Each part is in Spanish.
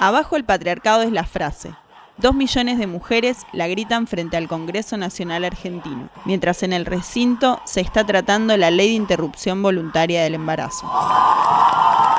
Abajo el patriarcado es la frase. Dos millones de mujeres la gritan frente al Congreso Nacional Argentino, mientras en el recinto se está tratando la ley de interrupción voluntaria del embarazo.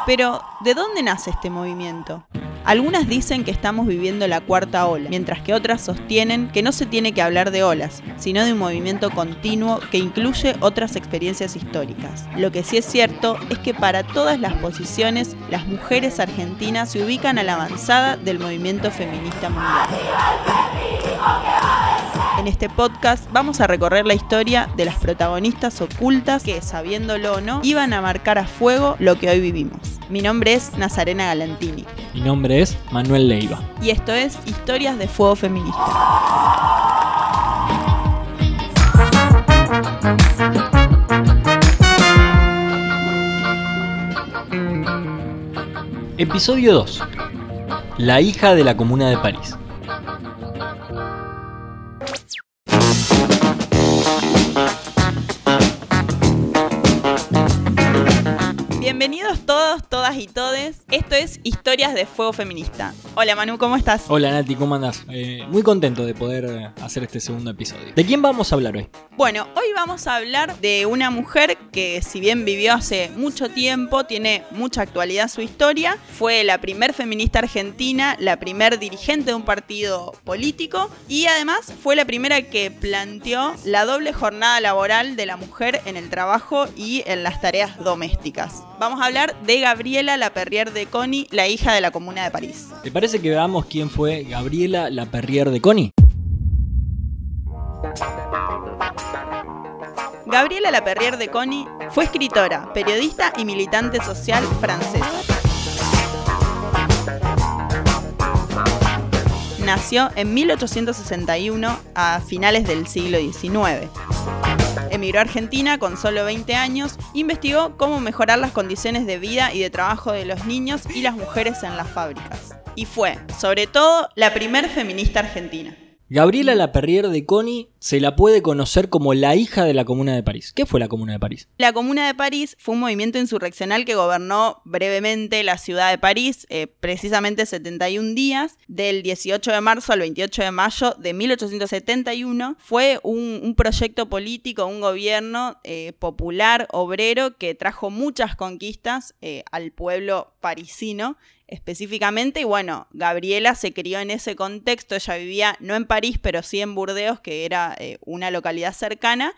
Pero, ¿de dónde nace este movimiento? Algunas dicen que estamos viviendo la cuarta ola, mientras que otras sostienen que no se tiene que hablar de olas, sino de un movimiento continuo que incluye otras experiencias históricas. Lo que sí es cierto es que para todas las posiciones, las mujeres argentinas se ubican a la avanzada del movimiento feminista mundial. En este podcast vamos a recorrer la historia de las protagonistas ocultas que, sabiéndolo o no, iban a marcar a fuego lo que hoy vivimos. Mi nombre es Nazarena Galantini. Mi nombre es Manuel Leiva. Y esto es Historias de Fuego Feminista. Episodio 2. La hija de la Comuna de París. Todes. Esto es Historias de Fuego Feminista. Hola Manu, ¿cómo estás? Hola Nati, ¿cómo andás? Eh, muy contento de poder eh, hacer este segundo episodio. ¿De quién vamos a hablar hoy? Bueno, hoy vamos a hablar de una mujer que si bien vivió hace mucho tiempo, tiene mucha actualidad su historia. Fue la primer feminista argentina, la primer dirigente de un partido político y además fue la primera que planteó la doble jornada laboral de la mujer en el trabajo y en las tareas domésticas. Vamos a hablar de Gabriela Laperrier de Coni, la hija de la Comuna de París. ¿Te parece que veamos quién fue Gabriela Laperrier de Coni? Gabriela Laperrier de Coni fue escritora, periodista y militante social francesa. Nació en 1861 a finales del siglo XIX. Emigró a Argentina con solo 20 años, investigó cómo mejorar las condiciones de vida y de trabajo de los niños y las mujeres en las fábricas. Y fue, sobre todo, la primer feminista argentina. Gabriela Laperrier de Coni se la puede conocer como la hija de la Comuna de París. ¿Qué fue la Comuna de París? La Comuna de París fue un movimiento insurreccional que gobernó brevemente la ciudad de París, eh, precisamente 71 días, del 18 de marzo al 28 de mayo de 1871. Fue un, un proyecto político, un gobierno eh, popular, obrero, que trajo muchas conquistas eh, al pueblo parisino específicamente. Y bueno, Gabriela se crió en ese contexto. Ella vivía no en París, pero sí en Burdeos, que era eh, una localidad cercana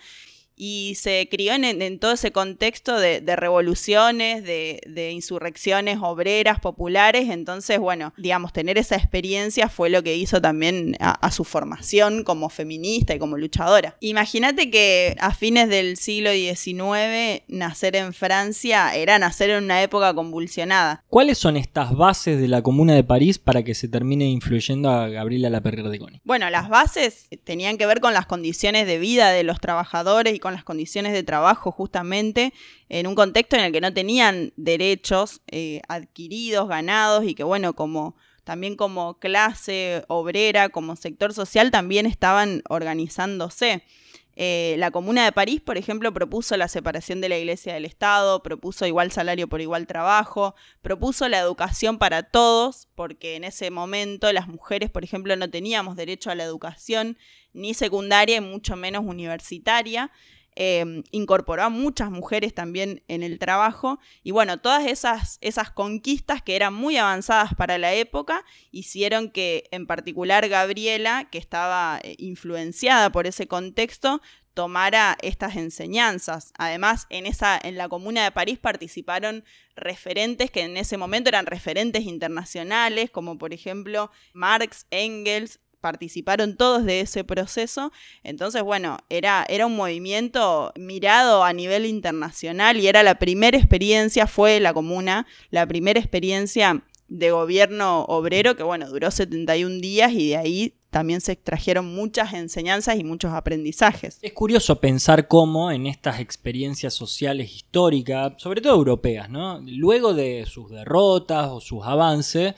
y se crió en, todo ese contexto de, revoluciones, de, insurrecciones obreras, populares, entonces, bueno, digamos, tener esa experiencia fue lo que hizo también a, su formación como feminista y como luchadora. Imagínate que a fines del siglo XIX, nacer en Francia era nacer en una época convulsionada. ¿Cuáles son estas bases de la Comuna de París para que se termine influyendo a Gabriela Laperrier de Coni? Bueno, las bases tenían que ver con las condiciones de vida de los trabajadores y con las condiciones de trabajo justamente en un contexto en el que no tenían derechos eh, adquiridos, ganados y que bueno, como también como clase obrera, como sector social, también estaban organizándose. Eh, la Comuna de París, por ejemplo, propuso la separación de la Iglesia del Estado, propuso igual salario por igual trabajo, propuso la educación para todos, porque en ese momento las mujeres, por ejemplo, no teníamos derecho a la educación ni secundaria y mucho menos universitaria. Em, incorporó a muchas mujeres también en el trabajo y bueno, todas esas, esas conquistas que eran muy avanzadas para la época hicieron que en particular Gabriela, que estaba eh, influenciada por ese contexto, tomara estas enseñanzas. Además, en, esa, en la Comuna de París participaron referentes que en ese momento eran referentes internacionales, como por ejemplo Marx, Engels, participaron todos de ese proceso. Entonces, bueno, era, era un movimiento mirado a nivel internacional y era la primera experiencia, fue la comuna, la primera experiencia de gobierno obrero que, bueno, duró 71 días y de ahí también se extrajeron muchas enseñanzas y muchos aprendizajes. Es curioso pensar cómo en estas experiencias sociales históricas, sobre todo europeas, ¿no? Luego de sus derrotas o sus avances,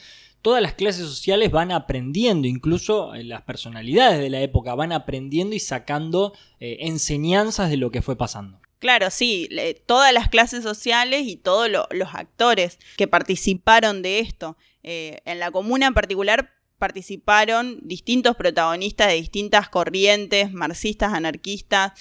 todas las clases sociales van aprendiendo, incluso eh, las personalidades de la época van aprendiendo y sacando eh, enseñanzas de lo que fue pasando. Claro, sí, todas las clases sociales y todos los actores que participaron de esto. Eh, en la comuna en particular participaron distintos protagonistas de distintas corrientes, marxistas, anarquistas,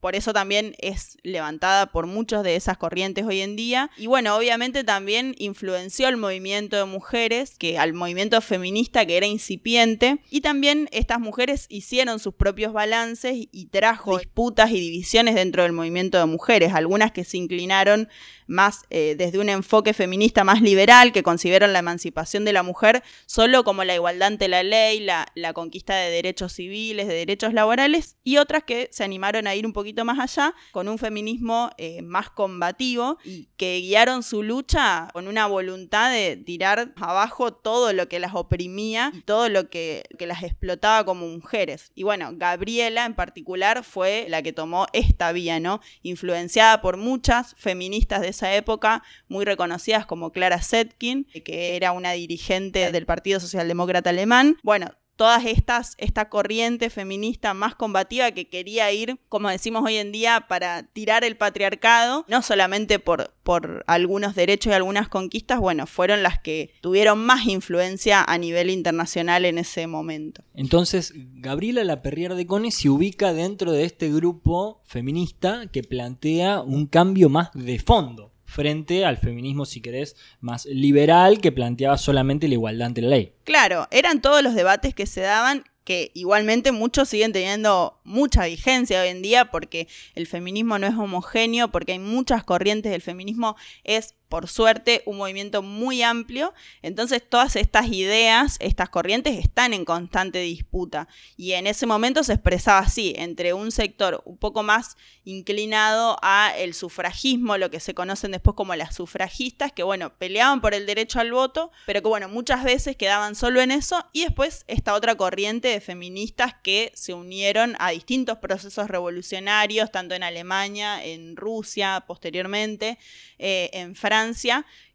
por eso también es levantada por muchos de esas corrientes hoy en día. Y bueno, obviamente también influenció el movimiento de mujeres, que al movimiento feminista que era incipiente. Y también estas mujeres hicieron sus propios balances y trajo disputas y divisiones dentro del movimiento de mujeres, algunas que se inclinaron más eh, desde un enfoque feminista más liberal, que consideran la emancipación de la mujer solo como la igualdad ante la ley, la, la conquista de derechos civiles, de derechos laborales, y otras que se animaron a ir un poquito más allá, con un feminismo eh, más combativo, y que guiaron su lucha con una voluntad de tirar abajo todo lo que las oprimía y todo lo que, que las explotaba como mujeres. Y bueno, Gabriela en particular fue la que tomó esta vía, ¿no? Influenciada por muchas feministas de época, muy reconocidas como Clara Zetkin, que era una dirigente del Partido Socialdemócrata Alemán. Bueno, todas estas, esta corriente feminista más combativa que quería ir, como decimos hoy en día, para tirar el patriarcado, no solamente por, por algunos derechos y algunas conquistas, bueno, fueron las que tuvieron más influencia a nivel internacional en ese momento. Entonces, Gabriela Laperrière de Cone se ubica dentro de este grupo feminista que plantea un cambio más de fondo frente al feminismo, si querés, más liberal que planteaba solamente la igualdad ante la ley. Claro, eran todos los debates que se daban que igualmente muchos siguen teniendo mucha vigencia hoy en día porque el feminismo no es homogéneo, porque hay muchas corrientes del feminismo, es por suerte, un movimiento muy amplio. Entonces, todas estas ideas, estas corrientes están en constante disputa. Y en ese momento se expresaba así, entre un sector un poco más inclinado a el sufragismo, lo que se conocen después como las sufragistas, que bueno, peleaban por el derecho al voto, pero que bueno, muchas veces quedaban solo en eso. Y después esta otra corriente de feministas que se unieron a distintos procesos revolucionarios, tanto en Alemania, en Rusia, posteriormente, eh, en Francia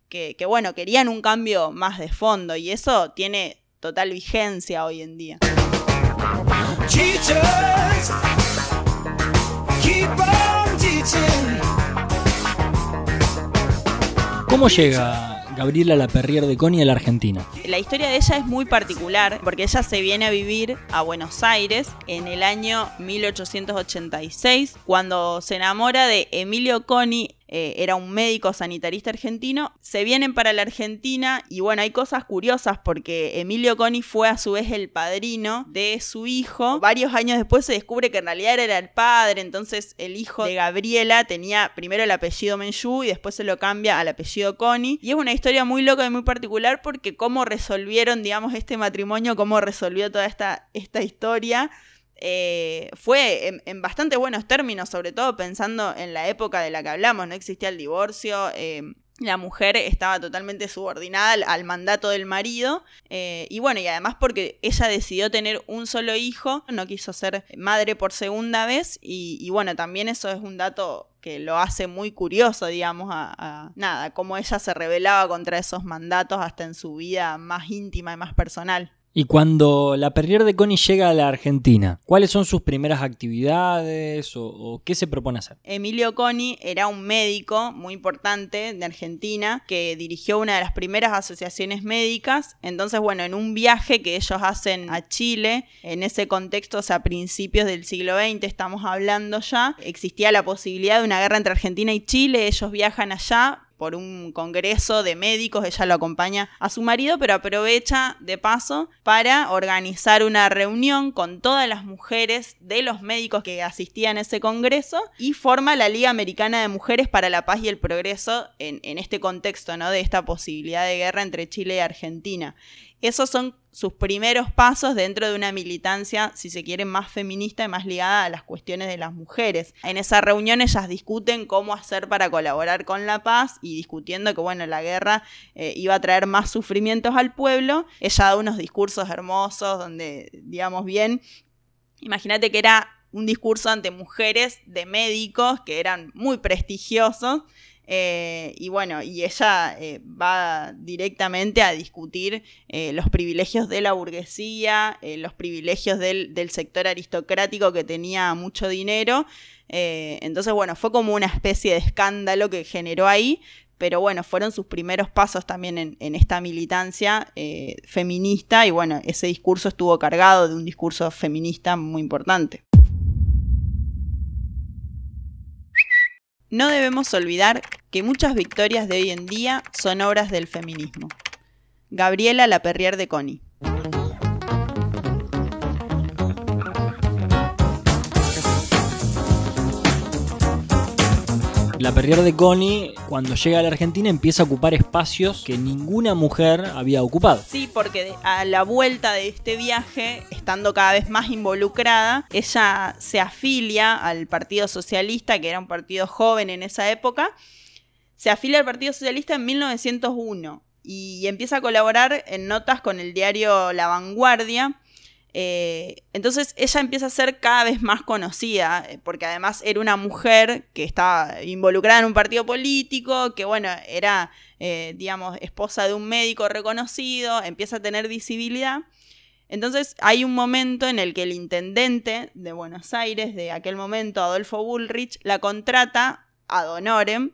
que, bueno, querían un cambio más de fondo y eso tiene total vigencia hoy en día. ¿Cómo llega Gabriela Laperrier de Coni a la Argentina. La historia de ella es muy particular porque ella se viene a vivir a Buenos Aires en el año 1886 cuando se enamora de Emilio Coni eh, era un médico sanitarista argentino, se vienen para la Argentina y bueno, hay cosas curiosas porque Emilio Coni fue a su vez el padrino de su hijo. Varios años después se descubre que en realidad era el padre, entonces el hijo de Gabriela tenía primero el apellido Menchú y después se lo cambia al apellido Coni. Y es una historia muy loca y muy particular porque cómo resolvieron, digamos, este matrimonio, cómo resolvió toda esta, esta historia. Eh, fue en, bastante buenos términos, sobre todo pensando en la época de la que hablamos, no existía el divorcio, eh, la mujer estaba totalmente subordinada al, mandato del marido eh, y bueno, y además porque ella decidió tener un solo hijo, no quiso ser madre por segunda vez y, bueno, también eso es un dato que lo hace muy curioso, digamos, a, nada, cómo ella se rebelaba contra esos mandatos hasta en su vida más íntima y más personal. Y cuando la Perrier de Connie llega a la Argentina, ¿cuáles son sus primeras actividades o, qué se propone hacer? Emilio Coni era un médico muy importante de Argentina que dirigió una de las primeras asociaciones médicas. Entonces, bueno, en un viaje que ellos hacen a Chile, en ese contexto, o sea, a principios del siglo XX estamos hablando ya, existía la posibilidad de una guerra entre Argentina y Chile. Ellos viajan allá por un congreso de médicos, ella lo acompaña a su marido, pero aprovecha de paso para organizar una reunión con todas las mujeres de los médicos que asistían a ese congreso y forma la Liga Americana de Mujeres para la Paz y el Progreso en, en este contexto, ¿no? De esta posibilidad de guerra entre Chile y Argentina. Esos son sus primeros pasos dentro de una militancia, si se quiere, más feminista y más ligada a las cuestiones de las mujeres. En esa reunión ellas discuten cómo hacer para colaborar con la paz y discutiendo que, bueno, la guerra eh, iba a traer más sufrimientos al pueblo. Ella da unos discursos hermosos donde, digamos bien, imagínate que era un discurso ante mujeres de médicos que eran muy prestigiosos Eh, y bueno, y ella eh, va directamente a discutir eh, los privilegios de la burguesía, los privilegios del, del, sector aristocrático que tenía mucho dinero. entonces, bueno, fue como una especie de escándalo que generó ahí, pero bueno, fueron sus primeros pasos también en, en esta militancia feminista y bueno, ese discurso estuvo cargado de un discurso feminista muy importante. No debemos olvidar que muchas victorias de hoy en día son obras del feminismo. Gabriela Laperrier de Coni. La Perrier de Connie, cuando llega a la Argentina, empieza a ocupar espacios que ninguna mujer había ocupado. Sí, porque a la vuelta de este viaje, estando cada vez más involucrada, ella se afilia al Partido Socialista, que era un partido joven en esa época. Se afilia al Partido Socialista en 1901 y empieza a colaborar en notas con el diario La Vanguardia eh, entonces ella empieza a ser cada vez más conocida, eh, porque además era una mujer que estaba involucrada en un partido político, que bueno, era, eh, digamos, esposa de un médico reconocido, empieza a tener visibilidad. Entonces hay un momento en el que el intendente de Buenos Aires, de aquel momento, Adolfo Bullrich, la contrata a honorem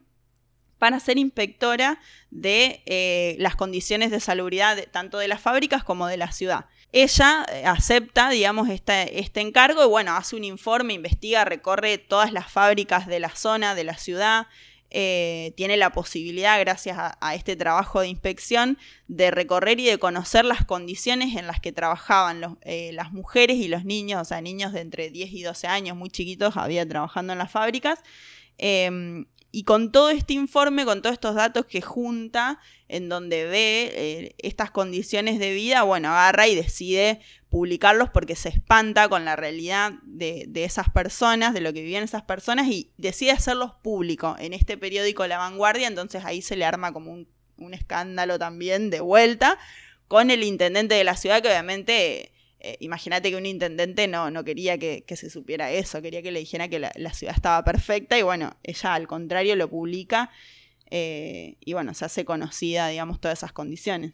para ser inspectora de las condiciones de salubridad tanto de las fábricas como de la ciudad. Ella eh, acepta, digamos, este, encargo y bueno, hace un informe, investiga, recorre todas las fábricas de la zona, de la ciudad, eh, tiene la posibilidad, gracias a, este trabajo de inspección, de recorrer y de conocer las condiciones en las que trabajaban eh, las mujeres y los niños, o sea, niños de entre 10 y 12 años, muy chiquitos, había trabajando en las fábricas. Em, y con todo este informe, con todos estos datos que junta, en donde ve eh, estas condiciones de vida, bueno, agarra y decide publicarlos porque se espanta con la realidad de, esas personas, de lo que vivían esas personas, y decide hacerlos públicos en este periódico La Vanguardia, entonces ahí se le arma como un, un escándalo también de vuelta con el intendente de la ciudad, que obviamente eh, imagínate que un intendente no, no quería que, se supiera eso, quería que le dijera que la, ciudad estaba perfecta y bueno, ella al contrario lo publica eh, y bueno, se hace conocida, digamos, todas esas condiciones.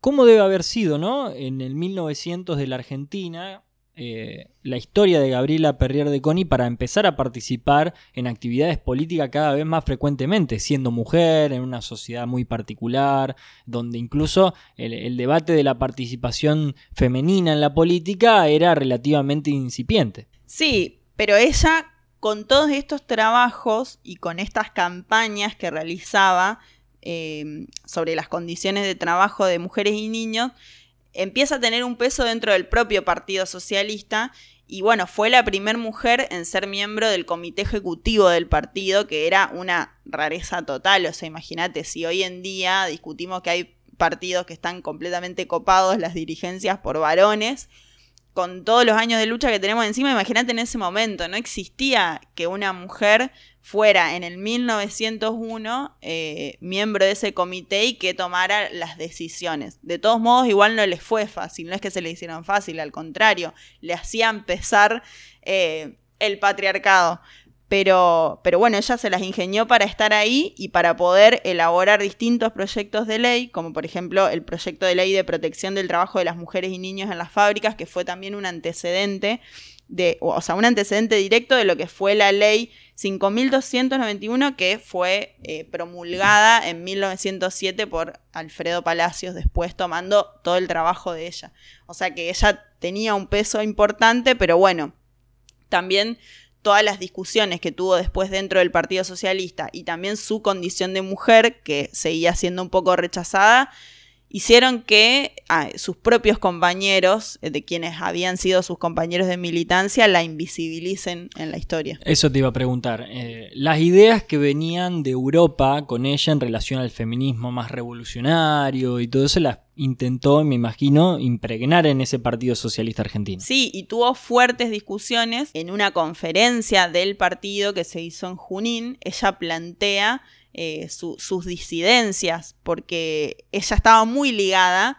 ¿Cómo debe haber sido, no? En el 1900 de la Argentina, eh, la historia de Gabriela Perrier de Coni para empezar a participar en actividades políticas cada vez más frecuentemente, siendo mujer, en una sociedad muy particular, donde incluso el, debate de la participación femenina en la política era relativamente incipiente. Sí, pero ella con todos estos trabajos y con estas campañas que realizaba eh, sobre las condiciones de trabajo de mujeres y niños, empieza a tener un peso dentro del propio Partido Socialista y bueno, fue la primera mujer en ser miembro del comité ejecutivo del partido, que era una rareza total. O sea, imagínate, si hoy en día discutimos que hay partidos que están completamente copados las dirigencias por varones, con todos los años de lucha que tenemos encima, imagínate en ese momento, no existía que una mujer fuera en el 1901 eh, miembro de ese comité y que tomara las decisiones. De todos modos, igual no les fue fácil, no es que se le hicieron fácil, al contrario, le hacían pesar eh, el patriarcado. Pero, pero bueno, ella se las ingenió para estar ahí y para poder elaborar distintos proyectos de ley, como por ejemplo el proyecto de ley de protección del trabajo de las mujeres y niños en las fábricas, que fue también un antecedente de, o sea, un antecedente directo de lo que fue la ley 5291 que fue eh, promulgada en 1907 por Alfredo Palacios, después tomando todo el trabajo de ella. O sea que ella tenía un peso importante, pero bueno, también todas las discusiones que tuvo después dentro del Partido Socialista y también su condición de mujer, que seguía siendo un poco rechazada, hicieron que ah, sus propios compañeros, eh, de quienes habían sido sus compañeros de militancia, la invisibilicen en la historia. Eso te iba a preguntar. Eh, las ideas que venían de Europa con ella en relación al feminismo más revolucionario y todo eso las intentó, me imagino, impregnar en ese Partido Socialista Argentino. Sí, y tuvo fuertes discusiones en una conferencia del partido que se hizo en Junín. Ella plantea eh, sus disidencias, porque ella estaba muy ligada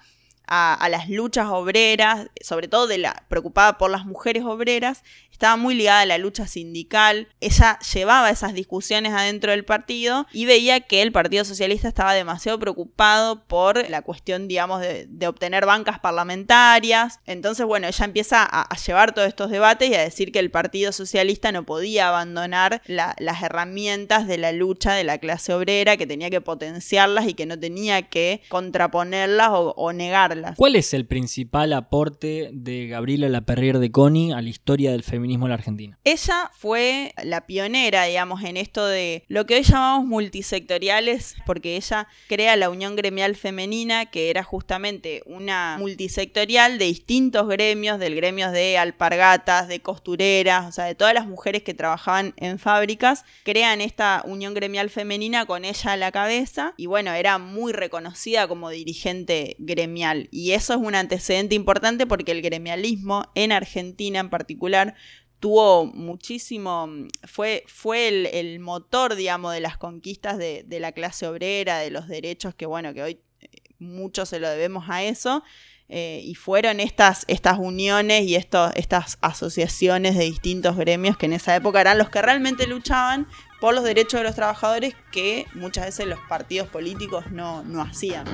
a, las luchas obreras, sobre todo preocupada por las mujeres obreras, estaba muy ligada a la lucha sindical, ella llevaba esas discusiones adentro del partido y veía que el Partido Socialista estaba demasiado preocupado por la cuestión, digamos, de, obtener bancas parlamentarias. Entonces, bueno, ella empieza a, llevar todos estos debates y a decir que el Partido Socialista no podía abandonar las herramientas de la lucha de la clase obrera, que tenía que potenciarlas y que no tenía que contraponerlas o, o negarlas. ¿Cuál es el principal aporte de Gabriela Laperrier de Coni a la historia del feminismo? en la Argentina. Ella fue la pionera, digamos, en esto de lo que hoy llamamos multisectoriales, porque ella crea la Unión Gremial Femenina, que era justamente una multisectorial de distintos gremios, del gremio de alpargatas, de costureras, o sea, de todas las mujeres que trabajaban en fábricas, crean esta Unión Gremial Femenina con ella a la cabeza y bueno, era muy reconocida como dirigente gremial y eso es un antecedente importante porque el gremialismo en Argentina en particular tuvo muchísimo, fue, fue el, motor, digamos, de las conquistas de, la clase obrera, de los derechos que, bueno, que hoy eh, mucho se lo debemos a eso. Eh, y fueron estas, estas uniones y estas asociaciones de distintos gremios que en esa época eran los que realmente luchaban por los derechos de los trabajadores que muchas veces los partidos políticos no, no hacían.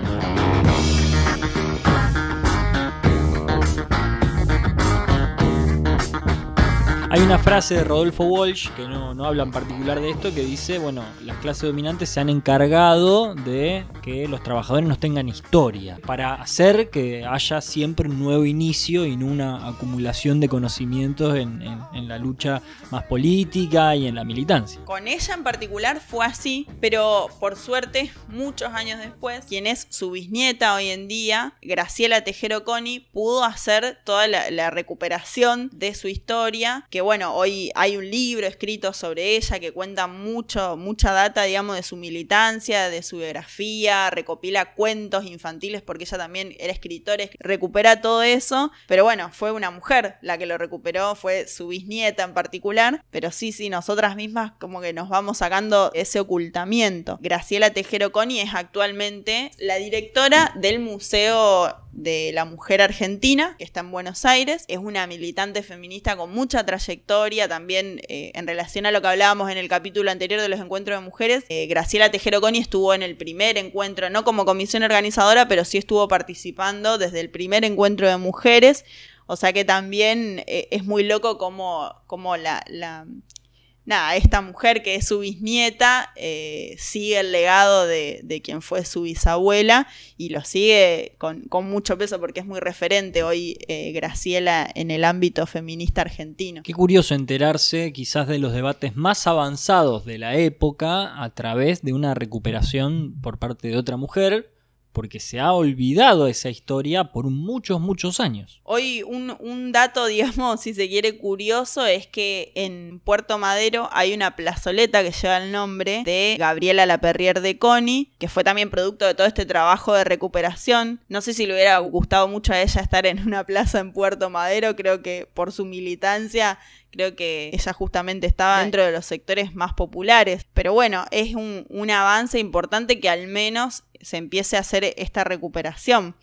Música Hay una frase de Rodolfo Walsh, que no, habla en particular de esto, que dice, bueno, las clases dominantes se han encargado de que los trabajadores no tengan historia, para hacer que haya siempre un nuevo inicio y no una acumulación de conocimientos en, en, la lucha más política y en la militancia. Con ella en particular fue así, pero por suerte, muchos años después, quien es su bisnieta hoy en día, Graciela Tejero Coni, pudo hacer toda la, la recuperación de su historia, que bueno, hoy hay un libro escrito sobre ella que cuenta mucho, mucha data, digamos, de su militancia, de su biografía, recopila cuentos infantiles porque ella también era escritora, recupera todo eso, pero bueno, fue una mujer la que lo recuperó, fue su bisnieta en particular, pero sí, sí, nosotras mismas como que nos vamos sacando ese ocultamiento. Graciela Tejero Coni es actualmente la directora del Museo de la Mujer Argentina, que está en Buenos Aires, es una militante feminista con mucha trayectoria también eh, en relación a lo que hablábamos en el capítulo anterior de los encuentros de mujeres. Eh, Graciela Tejero Coni estuvo en el primer encuentro, no como comisión organizadora, pero sí estuvo participando desde el primer encuentro de mujeres. O sea que también eh, es muy loco como, como la, nada, esta mujer que es su bisnieta eh, sigue el legado de, quien fue su bisabuela y lo sigue con, mucho peso porque es muy referente hoy eh, Graciela en el ámbito feminista argentino. Qué curioso enterarse quizás de los debates más avanzados de la época a través de una recuperación por parte de otra mujer porque se ha olvidado esa historia por muchos, muchos años. Hoy un, dato, digamos, si se quiere curioso, es que en Puerto Madero hay una plazoleta que lleva el nombre de Gabriela Laperrier de Coni, que fue también producto de todo este trabajo de recuperación. No sé si le hubiera gustado mucho a ella estar en una plaza en Puerto Madero, creo que por su militancia Creo que ella justamente estaba dentro de los sectores más populares. Pero bueno, es un, avance importante que al menos se empiece a hacer esta recuperación.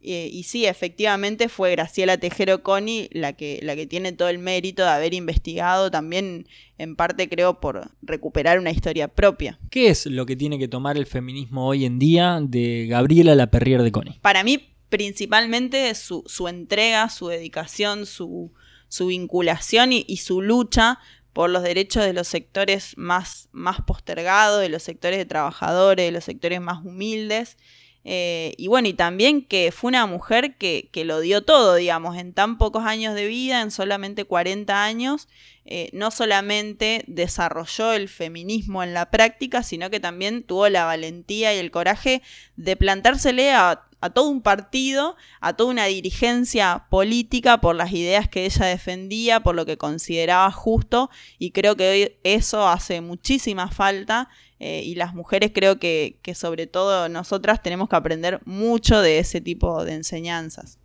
y sí, efectivamente fue Graciela Tejero Coni la que, la que tiene todo el mérito de haber investigado también, en parte creo, por recuperar una historia propia. ¿Qué es lo que tiene que tomar el feminismo hoy en día de Gabriela Laperrier de Coni? Para mí, principalmente su, su entrega, su dedicación, su, su vinculación y, su lucha por los derechos de los sectores más, más postergados, de los sectores de trabajadores, de los sectores más humildes. Eh, y bueno, y también que fue una mujer que, lo dio todo, digamos, en tan pocos años de vida, en solamente 40 años, eh, no solamente desarrolló el feminismo en la práctica, sino que también tuvo la valentía y el coraje de plantársele a a todo un partido, a toda una dirigencia política por las ideas que ella defendía, por lo que consideraba justo y creo que hoy eso hace muchísima falta eh, y las mujeres creo que, que sobre todo nosotras tenemos que aprender mucho de ese tipo de enseñanzas.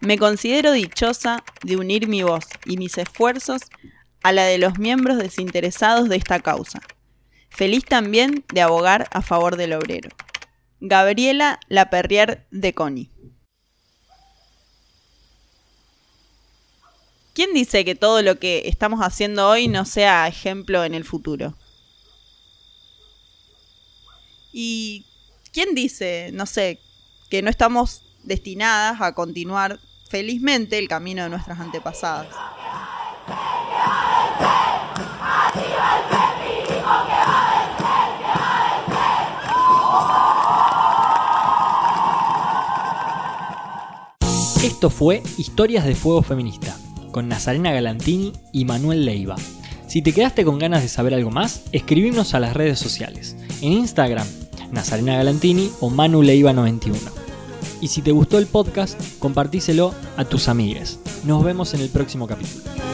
Me considero dichosa de unir mi voz y mis esfuerzos a la de los miembros desinteresados de esta causa feliz también de abogar a favor del obrero. Gabriela Laperrier de Coni. ¿Quién dice que todo lo que estamos haciendo hoy no sea ejemplo en el futuro? ¿Y quién dice, no sé, que no estamos destinadas a continuar felizmente el camino de nuestras antepasadas? Fue Historias de Fuego Feminista con Nazarena Galantini y Manuel Leiva. Si te quedaste con ganas de saber algo más, escribimos a las redes sociales. En Instagram, Nazarena Galantini o Manu Leiva 91. Y si te gustó el podcast, compartíselo a tus amigues. Nos vemos en el próximo capítulo.